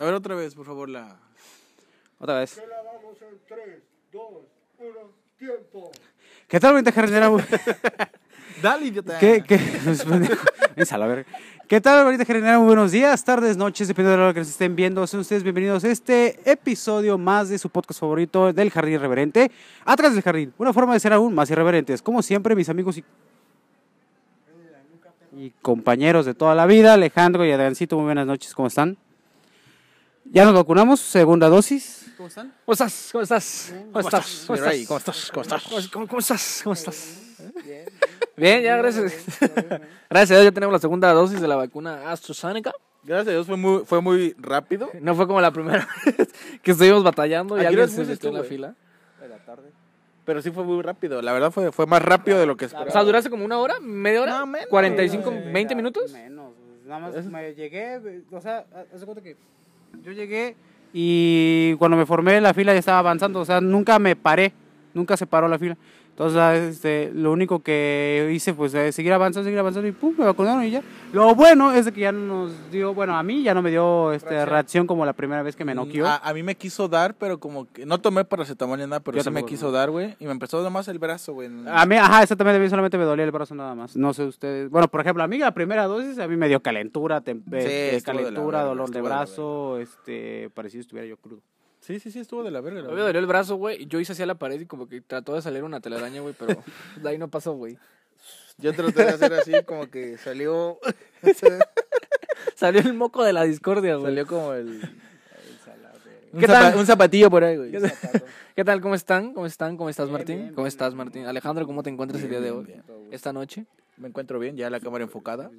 A ver, otra vez, por favor, la. Otra vez. Que la damos en 3, 2, 1, tiempo. ¿Qué tal, bonita jardinera? Dale, idiota. ¿Qué, qué? Esa, la verga. ¿Qué tal, bonita jardinera? Muy buenos días, tardes, noches, dependiendo de la hora que nos estén viendo. Sean ustedes bienvenidos a este episodio más de su podcast favorito del Jardín Irreverente. Atrás del jardín, una forma de ser aún más irreverentes. Como siempre, mis amigos y, y compañeros de toda la vida, Alejandro y Adriancito, muy buenas noches, ¿cómo están? Ya nos vacunamos, segunda dosis. ¿Cómo están? ¿Cómo estás? ¿Cómo estás? ¿Cómo estás? ¿Cómo estás? ¿Cómo estás? ¿Cómo estás? ¿Cómo, estás? ¿Cómo estás? Bien, ya, gracias. Gracias a Dios ya tenemos la segunda dosis de la vacuna AstraZeneca. Gracias a Dios fue muy, fue muy rápido. No fue como la primera vez que estuvimos batallando y ¿A qué alguien se metió en la fila. Pero sí fue muy rápido. La verdad fue, fue más rápido de lo que esperaba. O sea, ¿duraste como una hora? ¿Media hora? No, menos, ¿45, güey. 20 minutos? Menos, nada más me llegué, o sea, haz de cuenta que yo llegué y cuando me formé la fila ya estaba avanzando, o sea, nunca me paré, nunca se paró la fila. Entonces, este, lo único que hice pues es seguir avanzando, seguir avanzando y pum, me vacunaron y ya. Lo bueno es de que ya no nos dio, bueno, a mí ya no me dio este, Reacción. reacción como la primera vez que me noqueó. A, a mí me quiso dar, pero como que no tomé paracetamol ni nada, pero Yo sí me quiso no. dar, güey. Y me empezó nomás el brazo, güey. A mí, ajá, exactamente, a mí solamente me dolía el brazo nada más. No sé ustedes. Bueno, por ejemplo, a mí la primera dosis a mí me dio calentura, de la calentura, dolor de estuvo de brazo, este, parecido estuviera yo crudo. Sí, sí, sí, estuvo de la verga. la Me dolió el brazo, güey, y yo hice hacia la pared y como que trató de salir una telaraña, güey, pero de ahí no pasó, güey. Yo traté de hacer así, como que salió. Salió el moco de la discordia, güey. salió como el. Un, ¿Qué zapa- tal? un zapatillo por ahí, güey. ¿Qué tal? ¿Cómo están? ¿Cómo están? ¿Cómo estás, Bien, Martín? bien, ¿Cómo bien, estás, Martín? Alejandro, ¿cómo te encuentras el día de hoy? bien, Esta noche. Me encuentro bien, ya la cámara enfocada.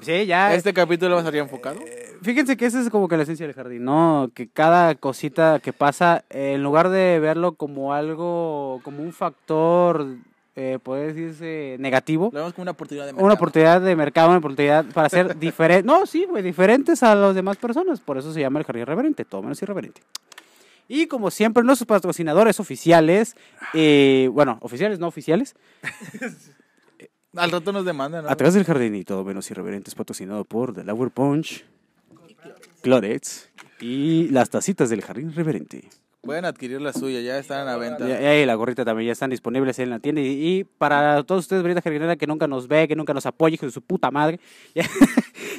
Sí, ya. Este capítulo va a salir enfocado. Fíjense que esa es como que la esencia del jardín, ¿no? Que cada cosita que pasa, eh, en lugar de verlo como algo, como un factor, eh, puede decirse, negativo, Lo vemos como una oportunidad de una mercado. oportunidad de mercado, una oportunidad para ser diferente. No, sí, güey, diferentes a las demás personas. Por eso se llama el jardín irreverente, todo menos irreverente. Y como siempre, nuestros patrocinadores oficiales, eh, bueno, oficiales, no oficiales, Al rato nos demandan, ¿no? Atrás del jardín y todo menos irreverente es patrocinado por The Lower Punch, Clorex y las tacitas del jardín irreverente. Pueden adquirir la suya, ya están a la venta. Y, y la gorrita también ya están disponibles en la tienda. Y, y para todos ustedes, Brita Jardinera, que nunca nos ve, que nunca nos apoya, de su puta madre, ya,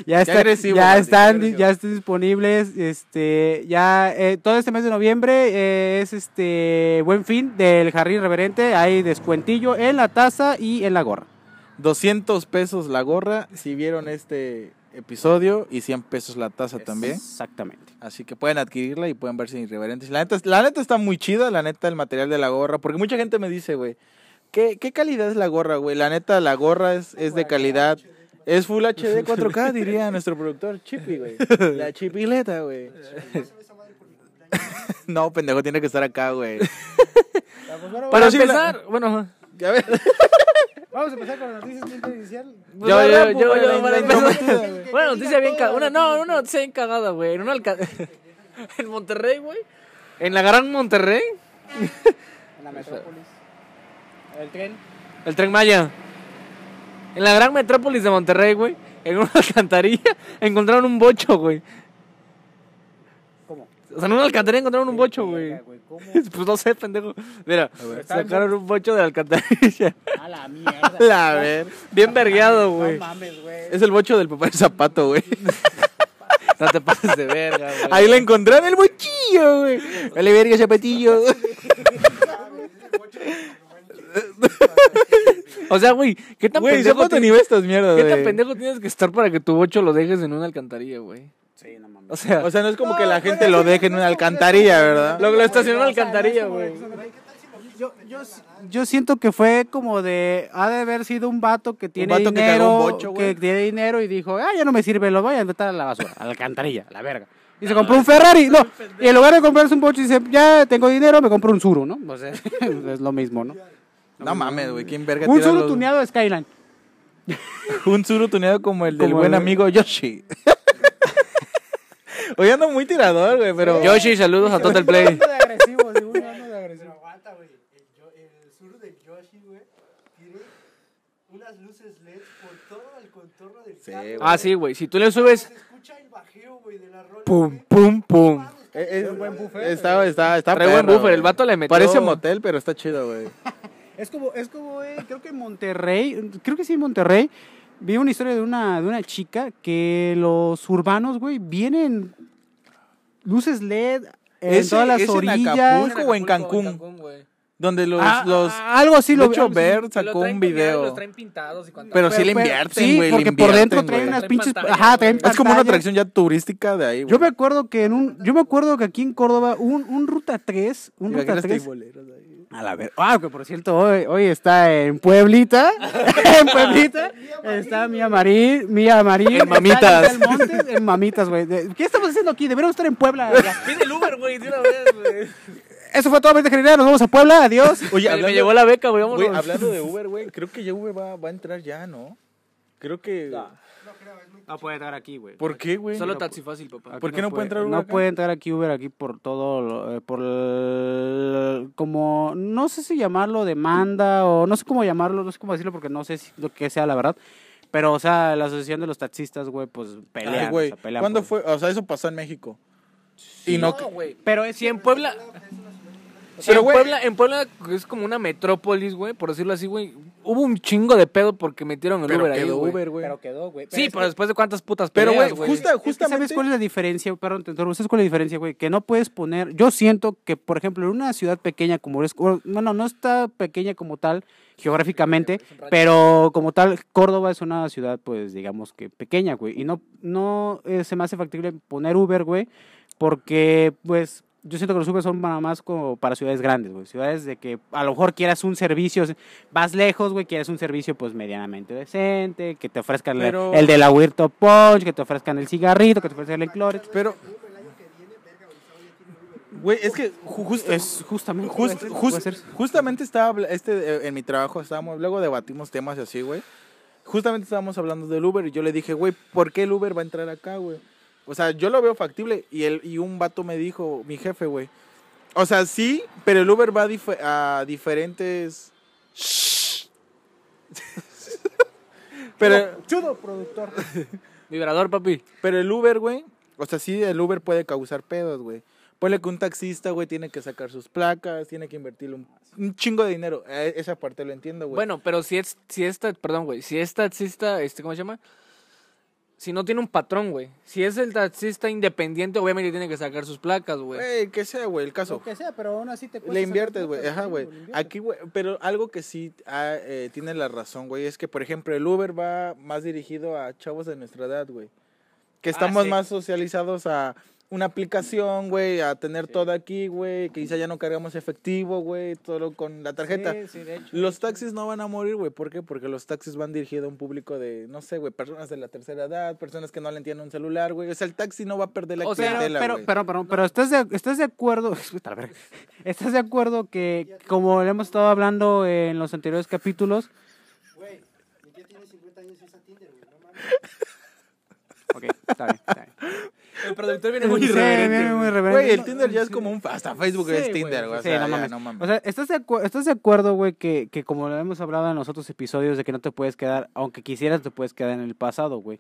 ya, está- agresivo, ya Martín, están, ya están disponibles. Este, ya eh, todo este mes de noviembre eh, es este buen fin del jardín irreverente. Hay descuentillo en la taza y en la gorra. 200 pesos la gorra si vieron este episodio y 100 pesos la taza también. Exactamente. Así que pueden adquirirla y pueden verse irreverentes. La neta, la neta está muy chida, la neta, el material de la gorra. Porque mucha gente me dice, güey, ¿qué, ¿qué calidad es la gorra, güey? La neta, la gorra es, es de calidad. Es Full HD 4K, diría nuestro productor Chippy, güey. La chipileta, güey. No, pendejo, tiene que estar acá, güey. Para empezar, bueno, Ya ves. Vamos a empezar con las noticias bien inicial. yo, yo, yo, yo, güey, yo, para la empezar. Una noticia bien cagada. Una, no, una noticia bien cagada, güey. En una alca- En Monterrey, güey. En la gran Monterrey. En la metrópolis. El tren. El Tren Maya. En la gran metrópolis de Monterrey, güey. En una alcantarilla encontraron un bocho, güey. O sea, en una alcantarilla encontraron un bocho, güey. Pues no sé, pendejo. Mira, sacaron un bocho de la alcantarilla. A la mierda. La ver. Bien vergueado, güey. No mames, güey. Es el bocho del papá de zapato, güey. No te pases de verga, güey. Ahí la encontraron el bochillo, güey. Vale, verga, zapatillo. O sea, güey, ¿qué tan Güey, pendejo zapato tienes- ni ve estas mierdas, ¿Qué tan güey. pendejo tienes que estar para que tu bocho lo dejes en una alcantarilla, güey? Sí, no mames. O sea, O sea, no es como que la gente lo deje en una alcantarilla, ¿verdad? lo, lo estacionó en una alcantarilla, güey. Yo, yo, yo siento que fue como de. Ha de haber sido un vato que tiene vato que dinero. un bocho, güey. que tiene dinero y dijo, ah, ya no me sirve, lo voy a meter a la basura, a la alcantarilla, a la verga. Y se compró un Ferrari. No, y en lugar de comprarse un bocho, dice, ya tengo dinero, me compro un Zuru, ¿no? O sea, es lo mismo, ¿no? No mames, güey. ¿Quién verga Un Zuru los- tuneado de Skyline. Un Zuru tuneado como el del Como buen el- amigo Yoshi. Hoy ando muy tirador, güey, pero... Yoshi, saludos a Total Play. de agresivo, sí, un ando de agresivo. aguanta, güey. El, yo- el sur del Yoshi, güey, tiene unas luces LED por todo el contorno del Sí, carro, güey. Ah, sí, güey. Si tú le subes. Se escucha el bajeo, güey. de la rola. Pum, pum, pum. Eh, eh, Está, está, está Trae buen perro, buffer, el güey. vato le metió. Parece motel, pero está chido, güey. Es como, es como, eh, creo que en Monterrey, creo que sí en Monterrey, vi una historia de una, de una chica que los urbanos, güey, vienen luces LED en Ese- todas las ese en orillas. Acapulco o en Cancún. güey. Donde los, Ah, los ah, algo así lo hecho. Ver Lo sacó traen un video. Los traen pintados y Pero sí le Pero- invierten, sí, güey. le porque por dentro invierten, traen güey. unas Traen pinches, pantalla, ajá, traen Es como una atracción ya turística de ahí, güey. Yo me acuerdo que en un, yo me acuerdo que aquí en Córdoba un, un ruta 3, un ruta Imagínate 3, boleros ahí. A la ver, ah, que por cierto hoy, hoy está en Pueblita, en Pueblita, está Mía Marín, Mía Marín, En Mamitas. está Ninel Montes, en Mamitas, güey. ¿Qué estamos haciendo aquí? Deberíamos estar en Puebla. Pide el Uber, güey, de una vez, güey. Eso fue todo, general, nos vamos a Puebla, adiós. Oye, Me- hablando, me llegó la beca, güey, hablando de Uber, güey, creo que ya Uber va, va a entrar ya, ¿no? Creo que... No puede entrar aquí, güey. ¿Por qué, güey? Solo taxi fácil, papá. ¿Por qué no puede entrar Uber No acá? puede entrar aquí Uber aquí por todo, lo- eh, por el- como, no sé si llamarlo demanda o no sé cómo llamarlo, no sé cómo decirlo porque no sé si, lo que sea la verdad. Pero, o sea, la asociación de los taxistas, güey, pues pelean. Ay, o güey, sea, pelean ¿cuándo por- fue? O sea, eso pasó en México. Y no... No, güey. Pero es Si en Puebla. Pero, en Puebla, en Puebla es como una metrópolis, güey, por decirlo así, güey. Hubo un chingo de pedo porque metieron el Pero Uber ahí, quedó güey. Uber, güey. Pero quedó, güey. Sí, pero que- después de cuántas putas Pero, güey, justa- justamente... ¿Sabes cuál es la diferencia? Perdón, te. ¿Sabes cuál es la diferencia, güey? Que no puedes poner. Yo siento que, por ejemplo, en una ciudad pequeña como Bueno, no está pequeña como tal geográficamente, pero como tal, Córdoba es una ciudad, pues, digamos que pequeña, güey. Y no, no eh, se me hace factible poner Uber, güey, porque, pues. Yo siento que los Uber son nada más como para ciudades grandes, güey. Ciudades de que a lo mejor quieras un servicio, vas lejos, güey, quieres un servicio pues medianamente decente, que te ofrezcan Pero- el de la Huerto Punch, que te ofrezcan el cigarrito, que te ofrezcan el clores. Pero... Güey, es que ju- justo... Es justamente. Just- just- justamente estaba este eh, en mi trabajo estábamos luego debatimos temas así güey justamente estábamos hablando del Uber y yo le dije güey por qué el Uber va a entrar acá güey o sea yo lo veo factible y el y un vato me dijo mi jefe güey o sea sí pero el Uber va a, dif- a diferentes pero Chudo, productor. Vibrador, papi. pero el Uber, güey, o sea, sí, el Uber puede causar pedos, güey. Ponle que un taxista, güey, tiene que sacar sus placas, tiene que invertirle un, un chingo de dinero. Eh, Esa parte lo entiendo, güey. Bueno, pero si es, si esta, perdón, güey, si es taxista, este, ¿cómo se llama? Si no tiene un patrón, güey. Si es el taxista independiente, obviamente tiene que sacar sus placas, güey. Güey, que sea, güey, el caso. Lo que sea, pero aún así te cuesta Le inviertes, güey. Ajá, güey. Aquí, güey. Pero algo que sí ah, eh, tiene la razón, güey, es que, por ejemplo, el Uber va más dirigido a chavos de nuestra edad, güey. Que estamos sí. más socializados a una aplicación, güey, a tener todo aquí, güey. Que quizá ya no cargamos efectivo, güey, todo con la tarjeta. Sí, sí, de hecho. Los taxis no van a morir, güey. ¿Por qué? Porque los taxis van dirigidos a un público de, no sé, güey, personas de la tercera edad, personas que no le entienden un celular, güey. O sea, el taxi no va a perder la O sea, clientela, pero, güey. pero, pero, pero estás de, estás de acuerdo, Puta, la verga. estás de acuerdo que como le hemos estado hablando en los anteriores capítulos, Güey, mi tía tiene 50 años y usa Tinder, güey. No mames. ok, está bien, productor viene Sí, muy viene irreverente. muy irreverente. Güey, el Tinder ya es como un... Hasta Facebook Sí, es Tinder, güey. O sí, sea, no ya, mames. no mames. O sea, ¿estás de, acu- ¿estás de acuerdo, güey, que, que como lo hemos hablado en los otros episodios, de que no te puedes quedar, aunque quisieras, te puedes quedar en el pasado, güey?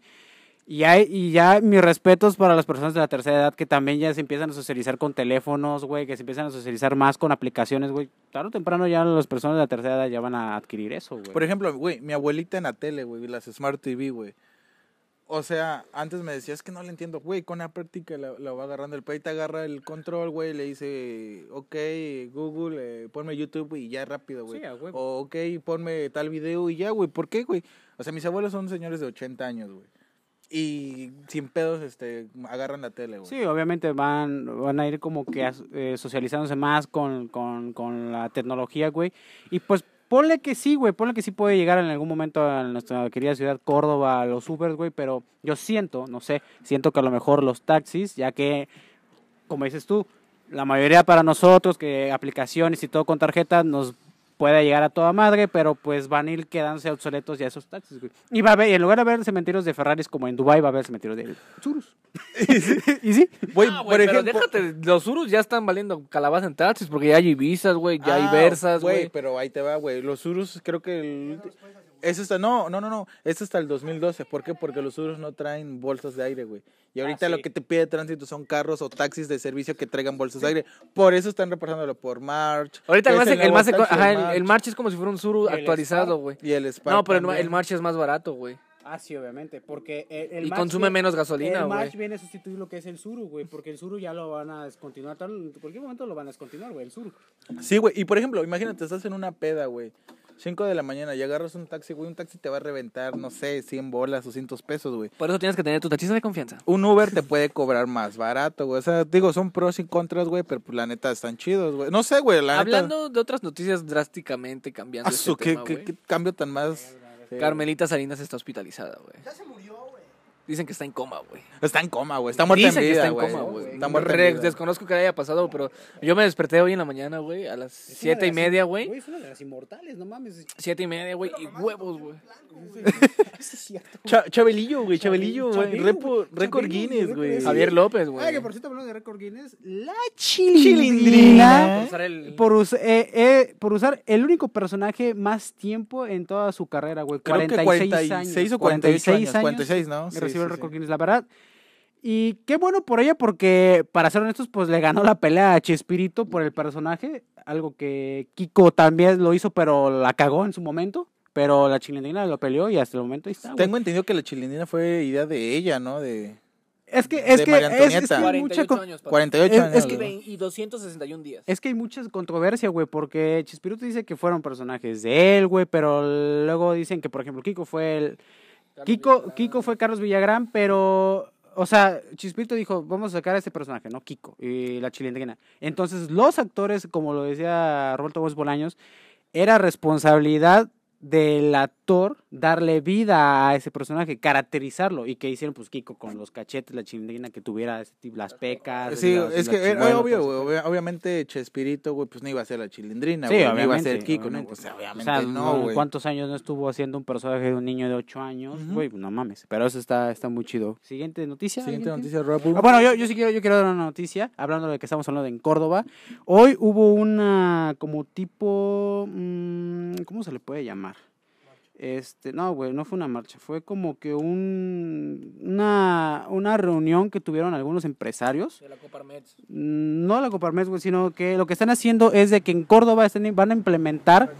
Y, hay, y ya mis respetos para las personas de la tercera edad que también ya se empiezan a socializar con teléfonos, güey, que se empiezan a socializar más con aplicaciones, güey. Tarde o temprano ya las personas de la tercera edad ya van a adquirir eso, güey. Por ejemplo, güey, mi abuelita en la tele, güey, las Smart TV, güey. O sea, antes me decía, es que no le entiendo, güey, con la práctica la, la va agarrando el pay, te agarra el control, güey, le dice, ok, Google, eh, ponme YouTube y ya rápido, güey. Sí, o ok, ponme tal video y ya, güey, ¿por qué, güey? O sea, mis abuelos son señores de 80 años, güey. Y sin pedos, este, agarran la tele, güey. Sí, obviamente van, van a ir como que eh, socializándose más con, con, con la tecnología, güey. Y pues ponle que sí, güey, ponle que sí puede llegar en algún momento a nuestra querida ciudad Córdoba, a los Ubers, güey, pero yo siento, no sé, siento que a lo mejor los taxis, ya que, como dices tú, la mayoría para nosotros, que aplicaciones y todo con tarjeta, nos puede llegar a toda madre, pero pues van a ir quedándose obsoletos ya esos taxis, güey. Y va a haber, y en lugar de haber cementerios de Ferraris como en Dubai va a haber cementerios de Churus. ¿Y sí? Güey, Ah, por güey, pero ejemplo... déjate, los Urus ya están valiendo calabaza en taxis porque ya hay Ibizas, güey, ya Ah, hay Versas, güey. Pero ahí te va, güey. Los Urus, creo que el... Es hasta, no, no, no, no, es hasta el 2012. ¿Por qué? Porque los Surus no traen bolsas de aire, güey. Y ahorita lo sí. que te pide tránsito son carros o taxis de servicio que traigan bolsas de aire. Por eso están repasándolo por March. Ahorita el, más, el, más taxi ajá, el, el March es como si fuera un Suru El actualizado, güey. Y el Spark No, pero el, también. el March es más barato, güey. Ah, sí, obviamente, porque el, el Y March consume viene- menos gasolina, El güey. March viene a sustituir lo que es el Suru, güey, porque el Suru ya lo van a descontinuar, tal- en cualquier momento lo van a descontinuar, güey, el Suru. Sí, güey. Y por ejemplo, imagínate, estás en una peda, güey. 5 de la mañana y agarras un taxi, güey. Un taxi te va a reventar, no sé, 100 bolas o 100 pesos, güey. Por eso tienes que tener tu taxista de confianza. Un Uber te puede cobrar más barato, güey. O sea, digo, son pros y contras, güey, pero pues, la neta están chidos, güey. No sé, güey, la neta. Hablando de otras noticias drásticamente cambiando Ah, este su, ¿qué, tema, qué- güey. qué cambio tan más. Sí. Carmelita Salinas está hospitalizada, güey. Ya se murió, güey. Dicen que está en coma, güey. Está en coma, güey. Está muerta Dicen en que vida, está en güey. coma, güey. Está muerta en vida. Desconozco que le haya pasado, pero yo me desperté hoy en la mañana, güey, a las Es siete y media, güey. Güey, es una de las inmortales, no mames. Siete y media, güey, y huevos, güey. Eso es cierto. Cha- Chabelillo, güey. Chabelillo, güey. Güey. Récord Guinness, güey, güey. Javier López, Ay, que güey. por cierto, hablando de récord Guinness, la Chilindrina. chilindrina. usar el- Por, us- eh, eh, por usar el único personaje más tiempo en toda su carrera, güey. Creo que 46, 46 años. o 48 años. 46 46, ¿no? El récord sí. Guinness, la verdad. Y qué bueno por ella, porque para ser honestos, pues le ganó la pelea a Chespirito por el personaje. Algo que Kiko también lo hizo, pero la cagó en su momento. Pero la chilindrina lo peleó y hasta el momento ahí está. Tengo entendido que la chilindrina fue idea de ella, ¿no? De Es que, es de que, María es, es que Antonieta. hay mucha 48 con- años, papá. 48 Es- años. es Y que- y 261 días. Es que hay mucha controversia, güey, porque Chespirito dice que fueron personajes de él, güey, pero luego dicen que, por ejemplo, Kiko fue el... Kiko, Kiko fue Carlos Villagrán, pero... O sea, Chispirito dijo, vamos a sacar a este personaje, ¿no? Kiko y la chilindrina. Entonces, los actores, como lo decía Roberto Gómez Bolaños, era responsabilidad del actor darle vida a ese personaje, caracterizarlo. Y que hicieron, pues, Kiko con los cachetes, la chilindrina, que tuviera ese tipo- las pecas. Sí, las- es que era chimuelos, obvio, güey. Obviamente Chespirito, güey, pues no iba a ser la chilindrina, Sí, güey. No iba a obviamente, ser Kiko, ¿no? obviamente. Pues O obviamente sea, no, güey. ¿cuántos años no estuvo haciendo un personaje de un niño de 8 años? Güey, no mames. Pero eso está, está muy chido. Siguiente noticia. Siguiente ¿alguien noticia, Rob. Ah, bueno, yo, yo sí quiero, yo quiero dar una noticia, hablando de que estamos hablando de en Córdoba. Hoy hubo una como tipo, mm, ¿cómo se le puede llamar? Este, no, güey, no fue una marcha, fue como que un, una, una reunión que tuvieron algunos empresarios. De la Coparmex. Mm, No la Coparmex, güey, sino que lo que están haciendo es de que en Córdoba están, van a implementar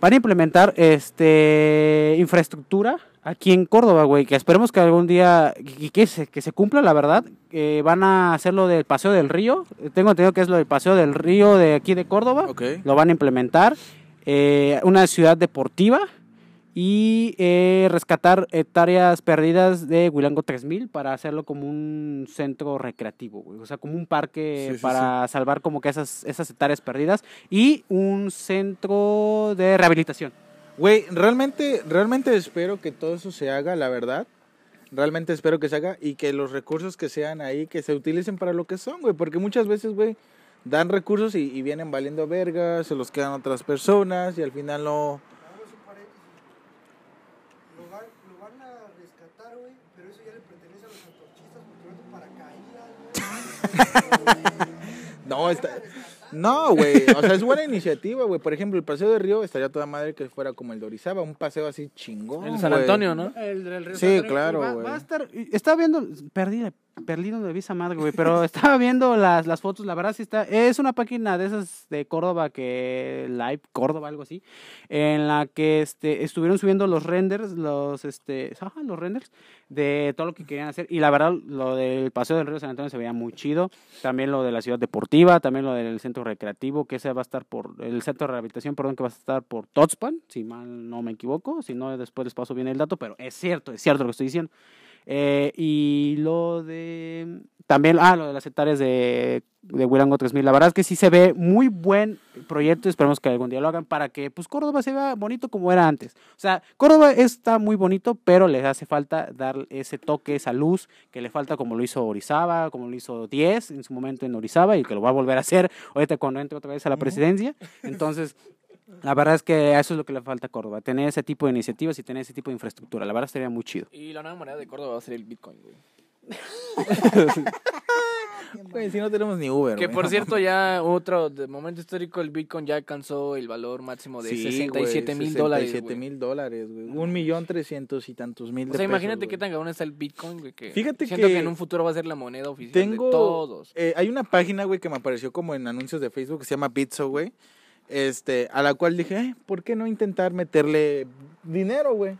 van a implementar este infraestructura aquí en Córdoba, güey, que esperemos que algún día que, que se, que se cumpla, la verdad. Eh, van a hacer lo del Paseo del Río. Eh, Tengo entendido que es lo del Paseo del Río de aquí de Córdoba. Lo van a implementar. Eh, una ciudad deportiva y eh, rescatar hectáreas perdidas de Huilango 3000 para hacerlo como un centro recreativo, güey. O sea, como un parque Sí, sí, para salvar como que esas, esas hectáreas perdidas y un centro de rehabilitación. Güey, realmente, realmente espero que todo eso se haga, la verdad. Realmente espero que se haga y que los recursos que sean ahí, que se utilicen para lo que son, güey. Porque muchas veces, güey, dan recursos y, y vienen valiendo verga, se los quedan otras personas y al final no... Vamos un paréntesis. Lo van, lo van a rescatar, güey, pero eso ya le pertenece a los antorchistas porque van paracaídas, güey. No, está... No, güey, o sea, es buena iniciativa, güey. Por ejemplo, el paseo de Río estaría toda madre que fuera como el de Orizaba, un paseo así chingón, En San. Antonio, ¿no? El, el Río Sí, San Antonio, claro, va, güey. va a estar, estaba viendo, perdí, perdido de visa madre, güey, pero estaba viendo las, las fotos, la verdad sí está, es una página de esas de Córdoba que, Live Córdoba, algo así, en la que este, estuvieron subiendo los renders, los, este, ajá, los renders de todo lo que querían hacer, y la verdad, lo del Paseo del Río San Antonio se veía muy chido, también lo de la ciudad deportiva, también lo del centro recreativo, que ese va a estar por, el centro de rehabilitación, perdón, que va a estar por Totspan, si mal no me equivoco, si no después les paso bien el dato, pero es cierto, es cierto lo que estoy diciendo. Eh, y lo de. También, ah, lo de las hectáreas de, de Huilango 3000. La verdad es que sí se ve muy buen proyecto. Esperemos que algún día lo hagan para que pues Córdoba se vea bonito como era antes. O sea, Córdoba está muy bonito, pero les hace falta dar ese toque, esa luz que le falta como lo hizo Orizaba, como lo hizo 10 en su momento en Orizaba y que lo va a volver a hacer ahorita cuando entre otra vez a la presidencia. Entonces. La verdad es que eso es lo que le falta a Córdoba, tener ese tipo de iniciativas y tener ese tipo de infraestructura. La verdad estaría muy chido. Y la nueva moneda de Córdoba va a ser el Bitcoin, güey. Güey, si no tenemos ni Uber, Que güey, por no cierto, ya otro de momento histórico, el Bitcoin ya alcanzó el valor máximo de Sí, 67 güey, mil dólares. 67 güey. mil dólares, güey. Un millón trescientos y tantos mil O sea, imagínate qué tan cabrón está el Bitcoin, güey. Que Fíjate siento que que en un futuro va a ser la moneda oficial Tengo. de todos. eh, hay una página, güey, que me apareció como en anuncios de Facebook que se llama Bitso, güey. Este, a la cual dije, "Eh, ¿por qué no intentar meterle dinero, güey?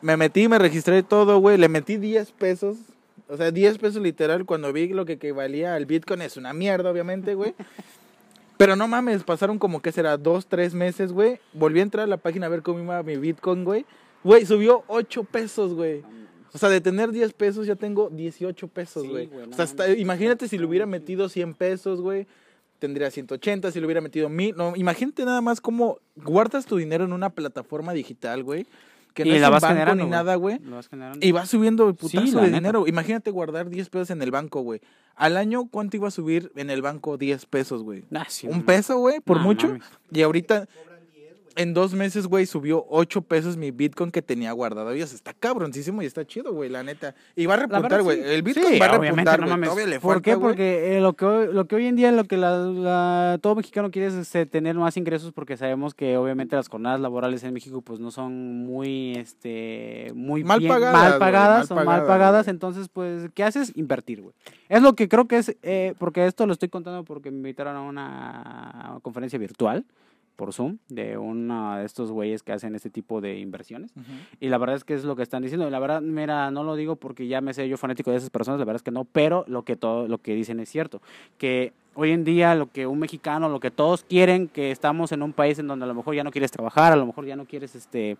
Me metí, me registré todo, güey. Le metí 10 pesos. O sea, 10 pesos literal. Cuando vi lo que equivalía al Bitcoin, es una mierda, obviamente, güey. Pero no mames, pasaron como que será dos, tres meses, güey. Volví a entrar a la página a ver cómo iba mi Bitcoin, güey. Güey, subió 8 pesos, güey. O sea, de tener 10 pesos ya tengo 18 pesos, Sí, güey. no o sea, hasta- imagínate si le hubiera metido 100 pesos, güey. Tendría 180, si le hubiera metido 1000. No, imagínate nada más cómo guardas tu dinero en una plataforma digital, güey. Que no y es la vas banco generando. ni nada, güey. Vas. Y va subiendo el putazo Sí, de neta. dinero. Imagínate guardar 10 pesos en el banco, güey. Al año, ¿cuánto iba a subir en el banco 10 pesos, güey? Ah, sí, ¿Un peso, güey? Por mucho. mames. Y ahorita, en dos meses, güey, subió 8 pesos mi Bitcoin que tenía guardado. Y está cabroncísimo y está chido, güey, la neta. Y va a repuntar, güey. sí. El Bitcoin Sí, va a repuntar, no mames. ¿Por qué? Porque eh, lo, que hoy, lo que hoy en día, lo que la, la- todo mexicano quiere es este, tener más ingresos porque sabemos que obviamente las jornadas laborales en México pues no son muy, este, muy Mal bien- pagadas, mal pagadas, mal son mal pagadas, pagadas. güey. Entonces, pues, ¿qué haces? Invertir, güey. Es lo que creo que es, eh, porque esto lo estoy contando porque me invitaron a una conferencia virtual por Zoom de uno de estos güeyes que hacen este tipo de inversiones. Y la verdad es que es lo que están diciendo. Y la verdad, mira, no lo digo porque ya me sé yo fanático de esas personas, la verdad es que no, pero lo que todo lo que dicen es cierto, que hoy en día lo que un mexicano, lo que todos quieren, que estamos en un país en donde a lo mejor ya no quieres trabajar, a lo mejor ya no quieres este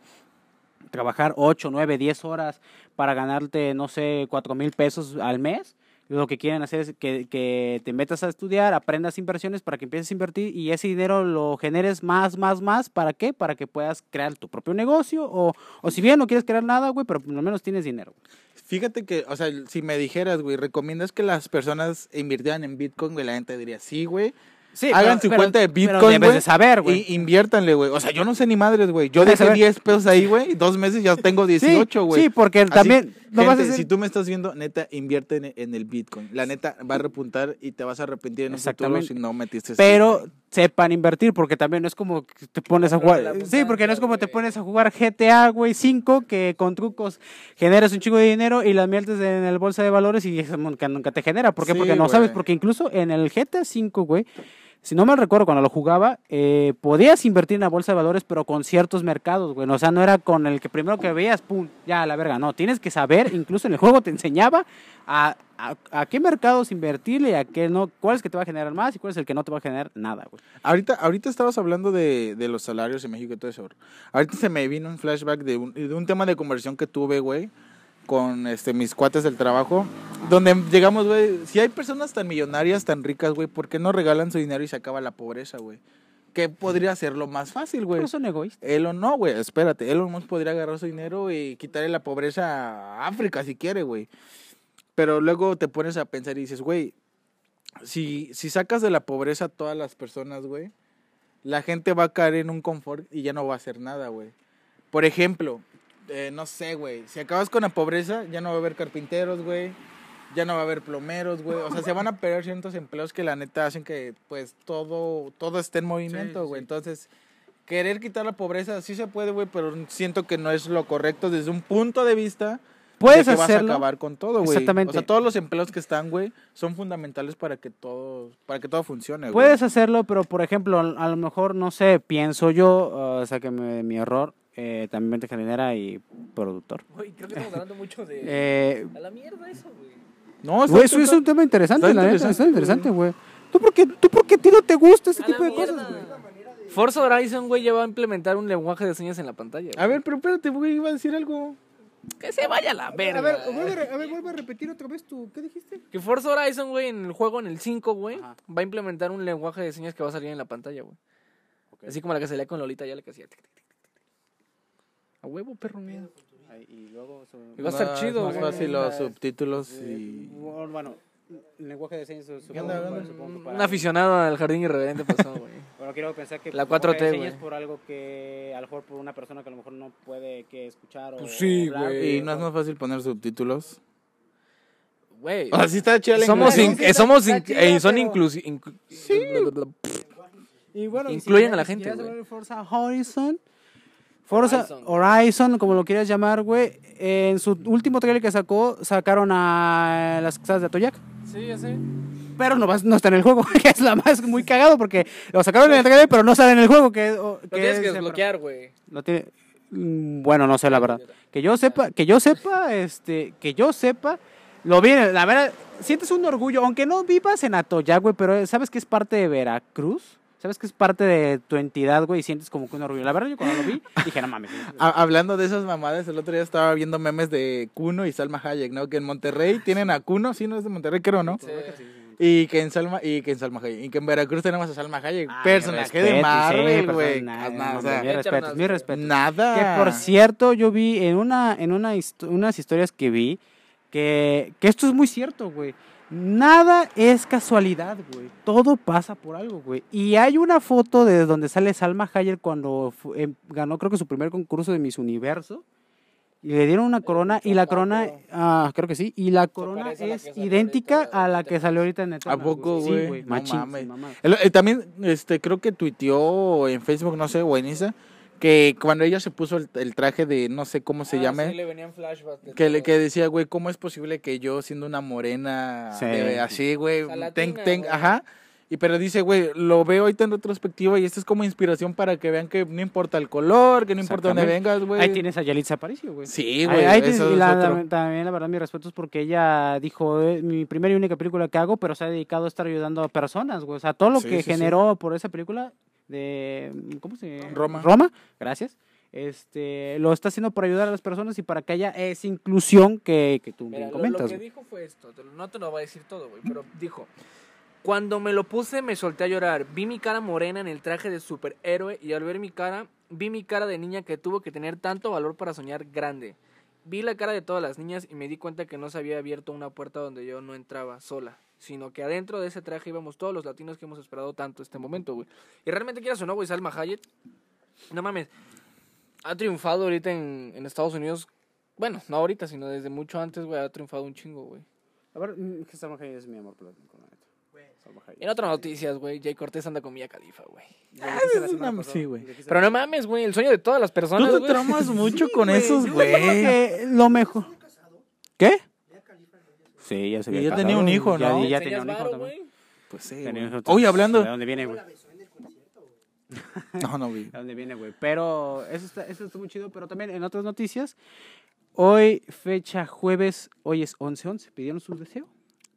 trabajar 8, 9, 10 horas para ganarte, no sé, 4 mil pesos al mes. Lo que quieren hacer es que, que te metas a estudiar, aprendas inversiones para que empieces a invertir y ese dinero lo generes más, más, más. ¿Para qué? Para que puedas crear tu propio negocio o, o si bien no quieres crear nada, güey, pero por lo menos tienes dinero. Fíjate que, o sea, si me dijeras, güey, ¿recomiendas que las personas invirtieran en Bitcoin? La gente diría, sí, güey. Sí, Hagan su cuenta de Bitcoin, debes güey, de saber, güey. Y inviértanle, güey. O sea, yo no sé ni madres, güey. Yo dejé saber. 10 pesos ahí, güey, y dos meses ya tengo 18, güey. Sí, porque Así, también no vas a hacer- si tú me estás viendo, neta, invierte en, en el Bitcoin. La neta va a repuntar y te vas a arrepentir en un futuro Exactamente. si no metiste ese pero Bitcoin. sepan invertir porque también no es como que te pones a jugar sí porque no es como te pones a jugar GTA güey 5 que con trucos generas un chingo de dinero y las mieltes en el bolsa de valores y eso nunca, nunca te genera ¿por qué? Sí, porque no sabes porque incluso en el GTA 5 güey si no me recuerdo cuando lo jugaba, eh, podías invertir en la bolsa de valores, pero con ciertos mercados, güey. O sea, no era con el que primero que veías, pum, ya la verga. No, tienes que saber, incluso en el juego te enseñaba a, a, a qué mercados invertirle y a qué no, cuál es que te va a generar más y cuál es el que no te va a generar nada, güey. Ahorita, ahorita estabas hablando de, de los salarios en México y todo eso. Ahorita se me vino un flashback de un, de un tema de conversión que tuve, güey, con este, mis cuates del trabajo. Donde llegamos, güey, si hay personas tan millonarias, tan ricas, güey, ¿por qué no regalan su dinero y se acaba la pobreza, güey? ¿Qué podría ser lo más fácil, güey? Pero son egoístas. Elon no, güey, espérate. Elon Musk podría agarrar su dinero y quitarle la pobreza a África si quiere, güey. Pero luego te pones a pensar y dices, güey, si, si sacas de la pobreza a todas las personas, güey, la gente va a caer en un confort y ya no va a hacer nada, güey. Por ejemplo, eh, no sé, güey, si acabas con la pobreza, ya no va a haber carpinteros, güey. Ya no va a haber plomeros, güey. O sea, se van a perder ciertos empleos que la neta hacen que, pues, todo, todo esté en movimiento, sí, güey. sí. Entonces, querer quitar la pobreza sí se puede, güey, pero siento que no es lo correcto desde un punto de vista Puedes de que vas a hacerlo. acabar con todo, güey. Exactamente. O sea, todos los empleos que están, güey, son fundamentales para que todo, para que todo funcione, güey. Puedes hacerlo, pero por ejemplo, a lo mejor, no sé, pienso yo, o sea, que me- mi error, eh, también te genera y productor. Güey, creo que estamos hablando mucho de... Eh, A la mierda eso, güey. No, Güey, eso es un tema interesante, está la neta, interesante, está interesante, güey. ¿Tú por qué, tú por qué a ti no te gusta este A tipo de cosas, güey? Forza Horizon, güey, ya va a implementar un lenguaje de señas en la pantalla. A ver, pero espérate, güey, iba a decir algo. que se vaya a la verga. A ver, vuelve, a re- a ver, vuelve a repetir otra vez tu. ¿Qué dijiste? Que Forza Horizon, güey, en el juego, en el 5, güey, Ajá. va a implementar un lenguaje de señas que va a salir en la pantalla, güey. Así como la que salía con Lolita, ya la que hacía. tic, tic, tic, tic, tic. A huevo, perro mío. Y luego... Y va a estar chido, Más fácil los subtítulos y... Bueno, el lenguaje de señas supongo, onda? supongo que Un para- aficionado al jardín irreverente pasó, güey. Bueno, quiero pensar que La el lenguaje 4T, de güey. señas por algo que a lo mejor por una persona que a lo mejor no puede que escuchar o Pues sí, güey. ¿Y no es más fácil poner subtítulos? Güey. O sea, sí está chida Somos, in- Sí, está- somos está in- chida, eh, son pero- inclusi- inclu- Y bueno, Incluyen si a la gente, güey. Forza Horizon. Forza Horizon. Horizon. como lo quieras llamar, güey. En su último trailer que sacó, sacaron a las casas de Atoyak. Sí, ya sé. Pero no, no está en el juego, que es la más muy cagado porque lo sacaron en el trailer, pero no sale en el juego. Que, o- Lo que tienes que es- desbloquear, güey. Lo tiene- Mm, Bueno, no sé la verdad. Que yo sepa, que yo sepa, este, que yo sepa, lo vi, la verdad, sientes un orgullo, aunque no vivas en Atoyac, güey, pero sabes que es parte de Veracruz, sabes que es parte de tu entidad, güey, y sientes como que un orgullo. La verdad, yo cuando lo vi, dije, no mames. Ha- Hablando de esas mamadas, el otro día estaba viendo memes de Kuno y Salma Hayek, ¿no? Que en Monterrey tienen a Kuno, sí, no es de Monterrey, creo, ¿no? Y que en Salma, y que en Salma Hayek, y que en Veracruz tenemos a Salma Hayek, Ah, personaje mi de Marvel, sí, güey. Nada, no, o sea, mi respeto, mi respeto. nada. Que por cierto, yo vi en una, en una histo- unas historias que vi que, que esto es muy cierto, güey. Nada es casualidad, güey. Todo pasa por algo, güey. Y hay una foto de donde sale Salma Hayek cuando em, ganó, creo que su primer concurso de Miss Universo. Y le dieron una corona. Y la corona, ah, creo que sí. Y la corona a es idéntica a la que salió ahorita en Eternals, poco, Sí, güey? No mames. El- eh, también, este, creo que tuiteó en Facebook, no sé, o en Insta, que cuando ella se puso el, el traje de, no sé cómo se Ah, llame, Sí, le venían flashbacks. que, le, que decía, güey, ¿cómo es posible que yo siendo una morena Sí. de- así, güey, O sea, ten- latina, ten- güey. ajá? Y pero dice, güey, lo veo ahorita en retrospectiva y esto es como inspiración para que vean que no importa el color, que no importa dónde vengas, güey. Ahí tienes a Yalitza Aparicio, güey. Sí, Ahí- güey, ahí eso tienes- y es la- otro. la- también la verdad mis respetos porque ella dijo "Eh, mi primera y única película que hago pero se ha dedicado a estar ayudando a personas güey o sea todo lo Sí, que sí, sí. generó por esa película de cómo se Roma. Roma gracias. Este lo está haciendo por ayudar a las personas y para que haya esa inclusión que, que tú Mira, bien lo, lo comentas que dijo fue esto, no te lo voy a decir todo, güey, pero dijo, cuando me lo puse me solté a llorar, vi mi cara morena en el traje de superhéroe y al ver mi cara, vi mi cara de niña que tuvo que tener tanto valor para soñar grande. Vi la cara de todas las niñas y me di cuenta que no se había abierto una puerta donde yo no entraba sola, sino que adentro de ese traje íbamos todos los latinos que hemos esperado tanto este momento, güey. Y realmente quieras o no, güey, Salma Hayek, no mames, ha triunfado ahorita en, en Estados Unidos, bueno, no ahorita, sino desde mucho antes, güey, ha triunfado un chingo, güey. a ver mm, que Salma Hayek es mi amor platónico, la neta. En otras noticias, güey, Jay Cortés anda con Mia Khalifa, güey. Es una- sí, güey. Pero no mames, güey, el sueño de todas las personas, Tú te güey. tramas mucho con esos, güey. lo mejor ¿qué? Sí, ya se Y había ya tenía un hijo, ya- ¿no? ya ¿Enseñas tenía un hijo varo, también. Pues sí, Tenía güey. Oye, ¿De hablando... dónde viene, güey? No, no vi. ¿De dónde viene, güey? Pero eso está, eso está muy chido. Pero también en otras noticias, hoy, fecha jueves, hoy es 11-11. ¿Pidieron su deseo?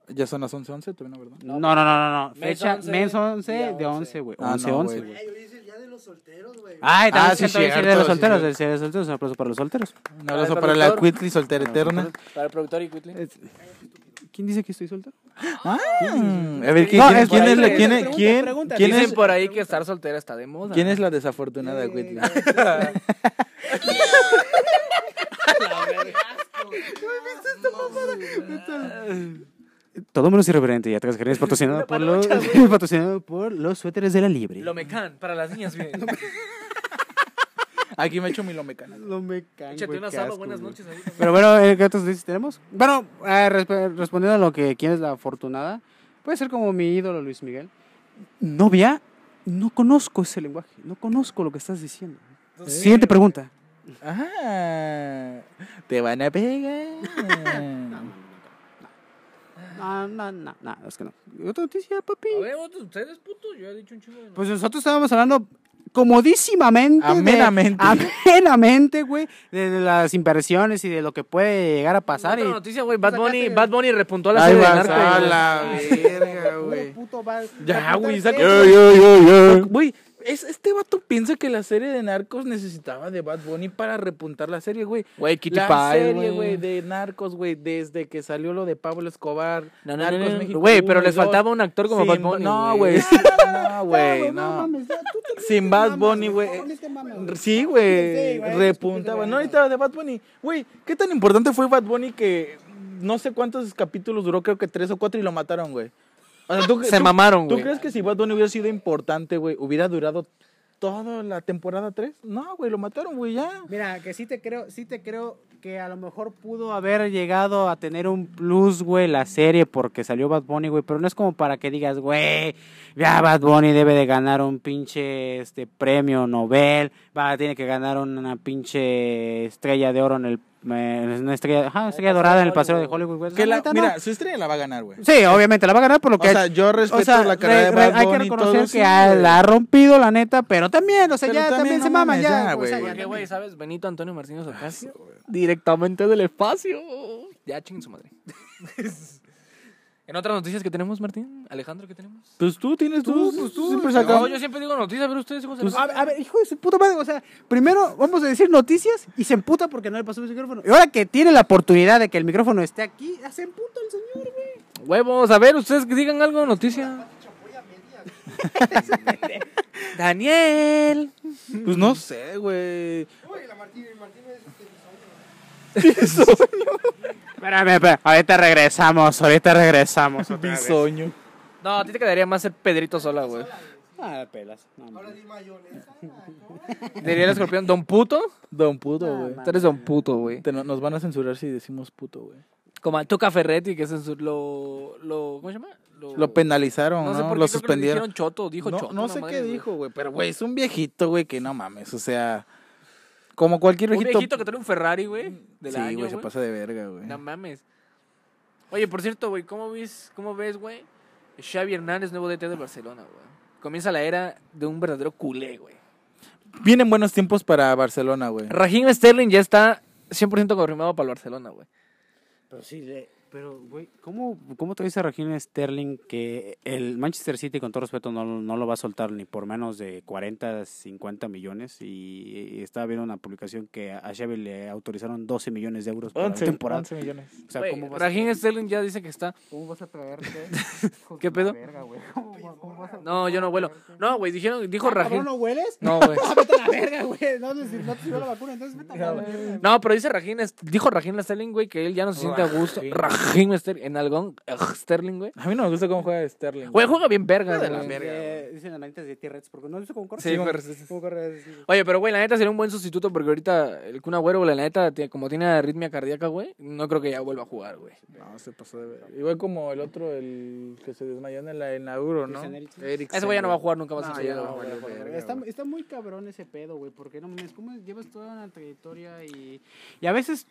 Ya son las 11:11, todavía no, ¿verdad? No, no, no, no. no. Mes Fecha 11, mes 11 día de 11, 11, güey. Ah, 11, no, 11, güey. güey. Los solteros, güey. Ay, Ah, sí, sí, cierto, de los sí, solteros, cierto. el día de los solteros. Un aplauso para los solteros. Un abrazo el para la. Quitli soltera eterna. Para el productor y Quitli. Es- ¿Quién dice que estoy soltero? Ah, a ver, ¿quién, No, quién- es la, quién, pregunta, quién, pregunta. quién Dicen es, por ahí que estar soltera está de moda. quién es la desafortunada de Quitli? Todo menos irreverente. Ya te es patrocinado por los, patrocinado por los suéteres de la Libre. Lo mecan, para las niñas, bien. Aquí me echo mi lomecana. Lo me cago, Échate una asco, buenas noches ahí. Pero bueno, eh, ¿qué otros noticias tenemos? Bueno, eh, resp- respondiendo a lo que quién es la afortunada, puede ser como mi ídolo Luis Miguel. Novia, no conozco ese lenguaje, no conozco lo que estás diciendo. Siguiente pregunta. Ah, te van a pegar. No, no, no, no, es que no. ¿Otra noticia, papi? A ver, ustedes, putos, yo he dicho un chingo de Pues nosotros estábamos hablando comodísimamente. de- Amenamente. amenamente, güey, de, de las inversiones y de lo que puede llegar a pasar. Otra y, noticia, güey, Bad Sacaste- Bunny, Bad Bunny repuntó a la Ahí serie de vas Narcos. a la verga, güey. Puto Ya, güey. Yo, yo, yo, yo. Güey, es, este vato piensa que la serie de Narcos necesitaba de Bad Bunny para repuntar la serie, güey. Güey, Kitty La Pie, serie, güey, de Narcos, güey, desde que salió lo de Pablo Escobar. No, no, Narcos no, no, México Güey, pero les faltaba un actor como Bad Bunny, No, güey. No, güey, no. mames, Sin Bad Bunny, güey. Sí, güey. Repuntaba. No necesitaba de Bad Bunny. Güey, ¿qué tan importante fue Bad Bunny que no sé cuántos capítulos duró? Creo que tres o cuatro y lo mataron, güey. O sea, ¿tú, Se tú- mamaron, ¿Tú güey. crees que si Bad Bunny hubiera sido importante, güey, hubiera durado toda la temporada 3? No, güey, lo mataron, güey, ya. Mira, que sí te creo, sí te creo que a lo mejor pudo haber llegado a tener un plus, güey, la serie porque salió Bad Bunny, güey, pero no es como para que digas, güey, ya Bad Bunny debe de ganar un pinche este premio Nobel, va, tiene que ganar una pinche estrella de oro en el eh, una estrella, ajá, estrella dorada en el paseo de Hollywood, güey. Que La la- neta, no. mira, su estrella la va a ganar, güey. Sí, obviamente la va a ganar por lo O que sea, yo respeto o sea, la carrera de re- Bad hay que reconocer todo, que sí, ha- güey. la ha rompido, la neta, pero también, o sea, Pero ya también, también no se maman, mames, ya, ya, o sea, güey. güey, ¿sabes? Benito Antonio Martínez Ocasio. Directamente del espacio. Ya chinguen su madre. en otras noticias que tenemos, Martín, Alejandro, ¿qué tenemos? Pues tú tienes tú, pues tú, siempre no, sacas. No, yo siempre digo noticias, pero ustedes hijos de Pues, la- a, a ver, hijo de su puta madre, o sea, primero vamos a decir noticias y se emputa porque no le pasó el micrófono. Y ahora que tiene la oportunidad de que el micrófono esté aquí, se emputa el señor, güey. Huevos, a ver, ustedes que digan algo, noticia. Daniel. Pues no sé, güey. Uy, la Martín, el Martín es este bisoño. Espérame, espérame, ahorita regresamos, ahorita regresamos. otra vez. Bisoño. No, a ti te quedaría más ser Pedrito sola, güey. Ah, pelas. No, Ahora di mayonesa. ¿no? Diría el escorpión, don puto. Don puto, güey. Tú eres don puto, güey. Nos van a censurar si decimos puto, güey. Como a Tuca Ferretti, que censur- lo, lo. ¿Cómo se llama? Lo penalizaron, No sé por qué lo creo que le suspendieron. dijeron choto, dijo no, choto. no una sé qué dijo, güey. Pero, güey, es un viejito, güey, que no mames. O sea, como cualquier Un viejito. viejito que trae un Ferrari, güey. Del sí, güey, se pasa de verga, güey. No mames. Oye, por cierto, güey, ¿cómo ves, cómo ves, güey? Xavi Hernández, nuevo DT del Barcelona, güey. Comienza la era de un verdadero culé, güey. Vienen buenos tiempos para Barcelona, güey. Raheem Sterling ya está 100% confirmado para el Barcelona, güey. Pero sí, le- pero, güey, ¿cómo, ¿cómo te dice Raheem Sterling que el Manchester City, con todo respeto, no, no lo va a soltar ni por menos de 40, 50 millones? Y, y estaba viendo una publicación que a Xavi le autorizaron 12 millones de euros por 11, temporada. 11 millones. O sea, Güey, ¿cómo vas, Raheem Sterling ya dice que está... ¿cómo vas a traerte? ¿Qué pedo? ¿Cómo, cómo vas a No, yo no vuelo. No, güey, dijeron, dijo Raheem... ¿No hueles? No, güey. Ah, vete a la verga, güey. No, no, no te sirvió la vacuna, entonces vete a la verga. No, pero dice Raheem, dijo Raheem Sterling, güey, que él ya no se siente a gusto. Raheem Sterling, en algón, ugh, Sterling, güey. A mí no me gusta cómo juega Sterling. Güey, juega bien verga, de la verga. Eh, Dicen las manitas de T-Rex, porque no visto cómo corre. Sí, corre. Oye, pero güey, la neta sería un buen sustituto porque ahorita el Kun Agüero, la neta, como tiene arritmia cardíaca, güey, no creo que ya vuelva a jugar, güey. No, se pasó de verga. Igual como el otro, el que se desmayó en la, en la Euro, ¿no? Ese güey ya no va a jugar nunca más Está, muy cabrón ese pedo, güey, porque no mames, ¿cómo llevas toda una trayectoria y, y a veces,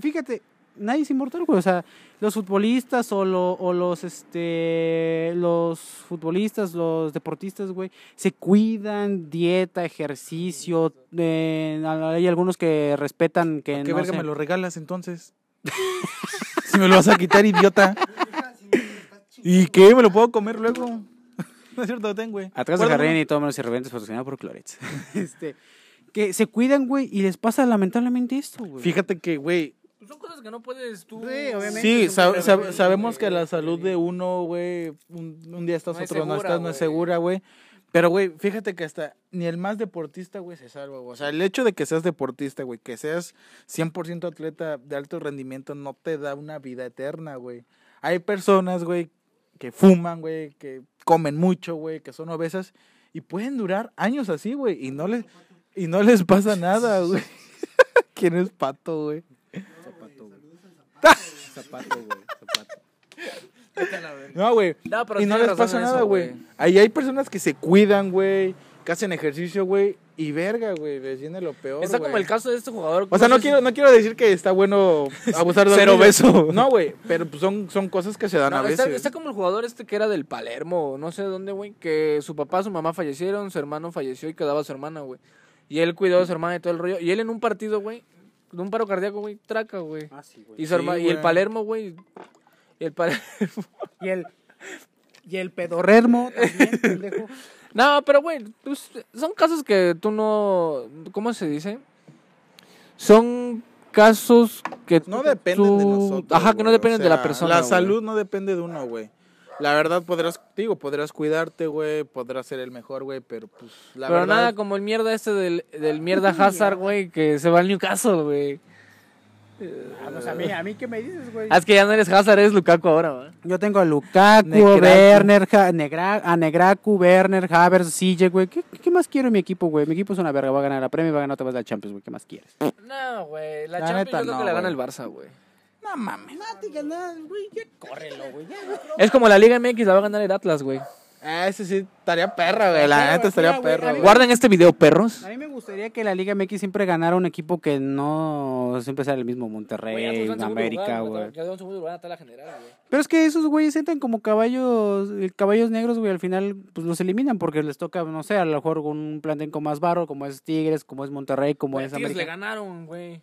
fíjate, nadie es inmortal, güey, o sea, los futbolistas o, lo- o los, este, los futbolistas, los deportistas, güey, se cuidan, dieta, ejercicio, eh, hay algunos que respetan que ¿Para ¿Qué no verga sé- me lo regalas entonces? si me lo vas a quitar, idiota. ¿Y qué? ¿Me lo puedo comer luego? no es cierto, ten, güey. Atrás de. Jardín y todo menos irreverentes patrocinado por Clorets. este, que se cuidan, güey, y les pasa lamentablemente esto, güey. Fíjate que, güey, Son cosas que no puedes tú. Sí, obviamente. Sí, sab- sabemos que la salud de uno, güey, un, un día estás, No es otro no estás, no es segura, güey. Pero, güey, fíjate que hasta ni el más deportista, güey, se salva, güey. O sea, el hecho de que seas deportista, güey, que seas 100% atleta de alto rendimiento, no te da una vida eterna, güey. Hay personas, güey, que fuman, güey, que comen mucho, güey, que son obesas y pueden durar años así, güey, y no les y no les pasa nada, güey. ¿Quién es pato, güey? Zapato, güey. Zapato. No, güey. No, pero y no les pasa nada, güey. Ahí hay personas que se cuidan, güey, que hacen ejercicio, güey, y verga, güey, les viene lo peor, Está como güey. el caso de este jugador. O sea, no quiero, no quiero decir que está bueno abusar de Ser otros, obeso. No, güey, pero pues son, son cosas que se dan No, a está, veces. está como el jugador este que era del Palermo, no sé de dónde, güey, que su papá, su mamá fallecieron, su hermano falleció y quedaba su hermana, güey. Y él cuidó a su hermana y todo el rollo. Y él en un partido, güey, de un paro cardíaco, güey, traca, güey. Ah, sí, güey. Y, su el. Palermo, güey. Y el Palermo. Y el, y el pedorrermo también, pendejo. No, pero, güey, pues, son casos que tú no. ¿Cómo se dice? Son casos que. No dependen de tú- nosotros. Ajá, que no o dependen de la persona. La güey. salud no depende de uno, güey. La verdad podrás, digo, podrás cuidarte, güey, podrás ser el mejor, güey, pero pues la pero verdad nada como el mierda este del, del mierda Hazard, güey, que se va al Newcastle, güey. Ah, pues a mí, a mí, ¿qué me dices, güey? Ah, es que ya no eres Hazard, eres Lukaku ahora, ¿va? Yo tengo a Lukaku, Negraku. Werner, Ja- Negra, a Negraku, Werner, Havertz, Sille, güey. ¿Qué, ¿Qué más quiero en mi equipo, güey? Mi equipo es una verga, va a ganar la Premier y va a ganar otra vez la Champions, güey. ¿Qué más quieres? No, güey. La, La Champions neta, yo creo no, que la gana güey. el Barça, güey. No mames. güey, ya córrelo, güey. Es como la Liga MX la va a ganar el Atlas, güey. Ah, ese sí estaría perra, güey. La neta estaría perra, güey. Guarden este video, perros. A mí me gustaría que la Liga MX siempre ganara un equipo que no siempre sea el mismo Monterrey, América, güey. Pero es que esos güeyes entran como caballos, eh, caballos negros, güey, al final pues los eliminan porque les toca, no sé, a lo mejor con un plantel con más barro, como es Tigres, como es Monterrey, como Güey, es Tigres le América. ganaron, güey.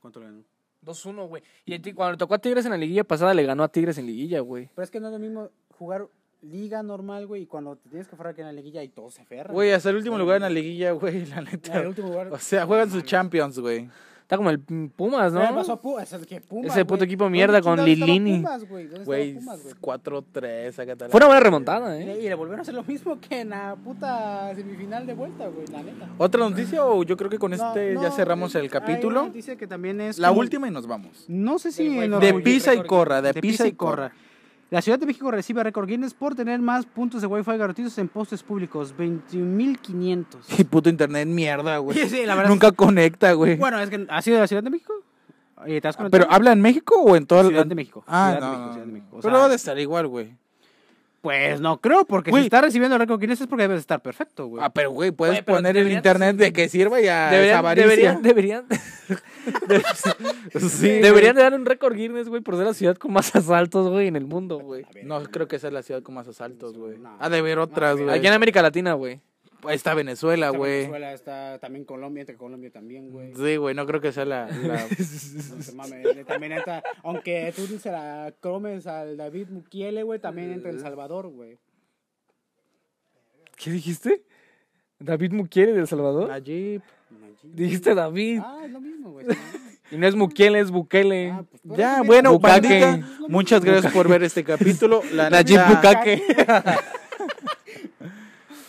¿Cuánto le ganó? 2-1, güey. Y el cuando le tocó a Tigres en la liguilla pasada, le ganó a Tigres en liguilla, güey. Pero es que no es lo mismo jugar liga normal, güey, y cuando te tienes que aferrar que en la liguilla y todos se aferran. Güey, hasta el último lugar en la liguilla, güey, la neta. el último lugar. O sea, juegan sus Champions, güey. Está como el Pumas, ¿No? ¿Qué ¿no? pasó a Pumas? Es que Pumas, Ese puto equipo ¿Dónde mierda con chingados estaba Lilini. Pumas, güey? ¿Dónde estaba Güey, Pumas, güey? 4-3, acá Fue una buena remontada, ¿eh? y le volvieron a hacer lo mismo que en la puta semifinal de vuelta, güey, la neta. ¿Otra noticia o yo creo que con No, este no, ya cerramos el hay una capítulo? noticia que también es La última y nos vamos. No sé si De Wi-Fi- pisa y corra, de de pisa y corra. La Ciudad de México recibe récord Guinness por tener más puntos de Wi-Fi gratuitos en postes públicos, 21.500. Y puto internet mierda, güey. Sí, sí, la verdad. Nunca conecta, güey. Bueno, es que ha sido de la Ciudad de México. ¿Y te has conectado? ¿Pero habla en México o en toda la Ciudad de México. Ah, Ciudad de no, México, no, Ciudad de. México. O Pero sea, debe de estar igual, güey. Pues no creo, porque Güey. si está recibiendo el récord Guinness es porque debe de estar perfecto, güey. Ah, pero güey, puedes Güey, pero poner el internet de que sirva y a esa Deberían, avaricia. deberían, deberían, Sí, deberían de dar un récord Guinness, güey, por ser la ciudad con más asaltos, güey, en el mundo, güey. No, creo que esa es la ciudad con más asaltos, güey. No. Ha de haber otras, No, güey. Aquí en América Latina, güey. Está Venezuela, Está güey. Venezuela, está también Colombia, entre Colombia también, güey. Sí, güey, no creo que sea la... la- No se mame, eh, también entra, aunque tú se la comes al David Mukiele, güey, también entra El Salvador, güey. ¿Qué dijiste? ¿David Mukiele de El Salvador? Nayib. Dijiste David. Ah, es lo mismo, güey. Y no es Mukiele, es Bukele. Ah, pues, Ya, bueno, Bukake. bandita, muchas gracias por ver este capítulo. La Najib Bukake.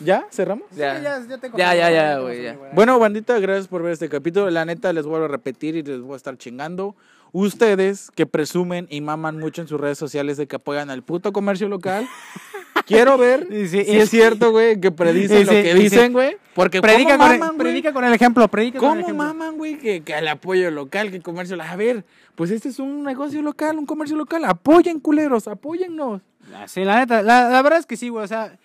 ¿Ya? ¿Cerramos? Ya. ya, ya, tengo Ya, ya, ya, güey, ya. Bueno, bandita, gracias por ver este capítulo. La neta, les vuelvo a repetir y les voy a estar chingando. Ustedes que presumen y maman mucho en sus redes sociales de que apoyan al puto comercio local. Quiero ver Y sí, si y es sí. cierto, güey, que predicen lo sí, que sí. dicen, güey. Porque Predica, ¿cómo con, maman, el, predica con el ejemplo, predica con el ¿Cómo ejemplo. maman, güey? Que, que el apoyo local, que el comercio... A ver, pues este es un negocio local, un comercio local. Apoyen, culeros, apóyennos. Sí, la neta, la, la verdad es que sí, güey, o sea,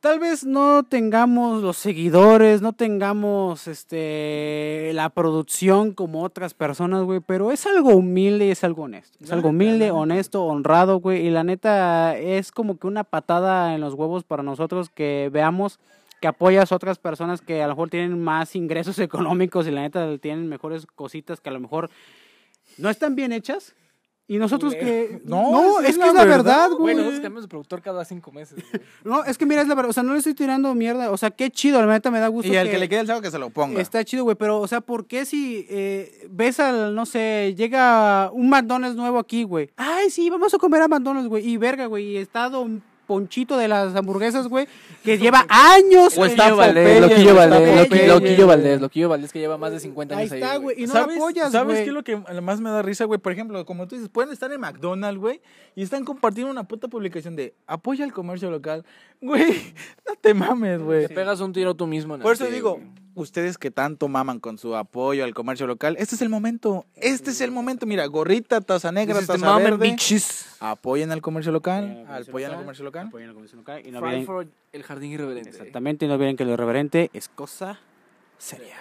tal vez no tengamos los seguidores, no tengamos este la producción como otras personas, güey, pero es algo humilde y es algo honesto. Es algo humilde, honesto, honrado, güey, y la neta es como que una patada en los huevos para nosotros que veamos que apoyas a otras personas que a lo mejor tienen más ingresos económicos y la neta tienen mejores cositas que a lo mejor no están bien hechas. Y nosotros que... No, No, es, que es la verdad, güey. Güey, nosotros cambiamos de productor cada cinco meses. güey. No, es que mira, es la verdad. O sea, no le estoy tirando mierda. O sea, qué chido, la neta me da gusto. Y al que le quede el saco que se lo ponga. Está chido, güey. Pero, o sea, ¿por qué si eh, ves al, no sé, llega un McDonald's nuevo aquí, güey? Ay, sí, vamos a comer a McDonald's, güey. Y verga, güey. Y está Don Ponchito de las hamburguesas, güey, que lleva años. O está Loquillo Valdés, Loquillo Valdés, Loquillo. Valdés, Loquillo Valdés que lleva más de 50 Ahí años ahí. está, güey. güey. Y no ¿Sabes, apoyas, ¿Sabes güey. qué es lo que más me da risa, güey? Por ejemplo, como tú dices, pueden estar en McDonald's, güey, y están compartiendo una puta publicación de apoya el comercio local. Güey, no te mames, güey. Te pegas un tiro tú mismo. en el Por eso digo, güey. Ustedes que tanto maman con su apoyo al comercio local, este es el momento. Este es el momento. Mira, gorrita, taza negra, taza verde. Apoyen al comercio local. Apoyen al comercio local. Apoyen al comercio local y no olviden- el jardín irreverente. Exactamente, y no olviden que lo irreverente es cosa seria.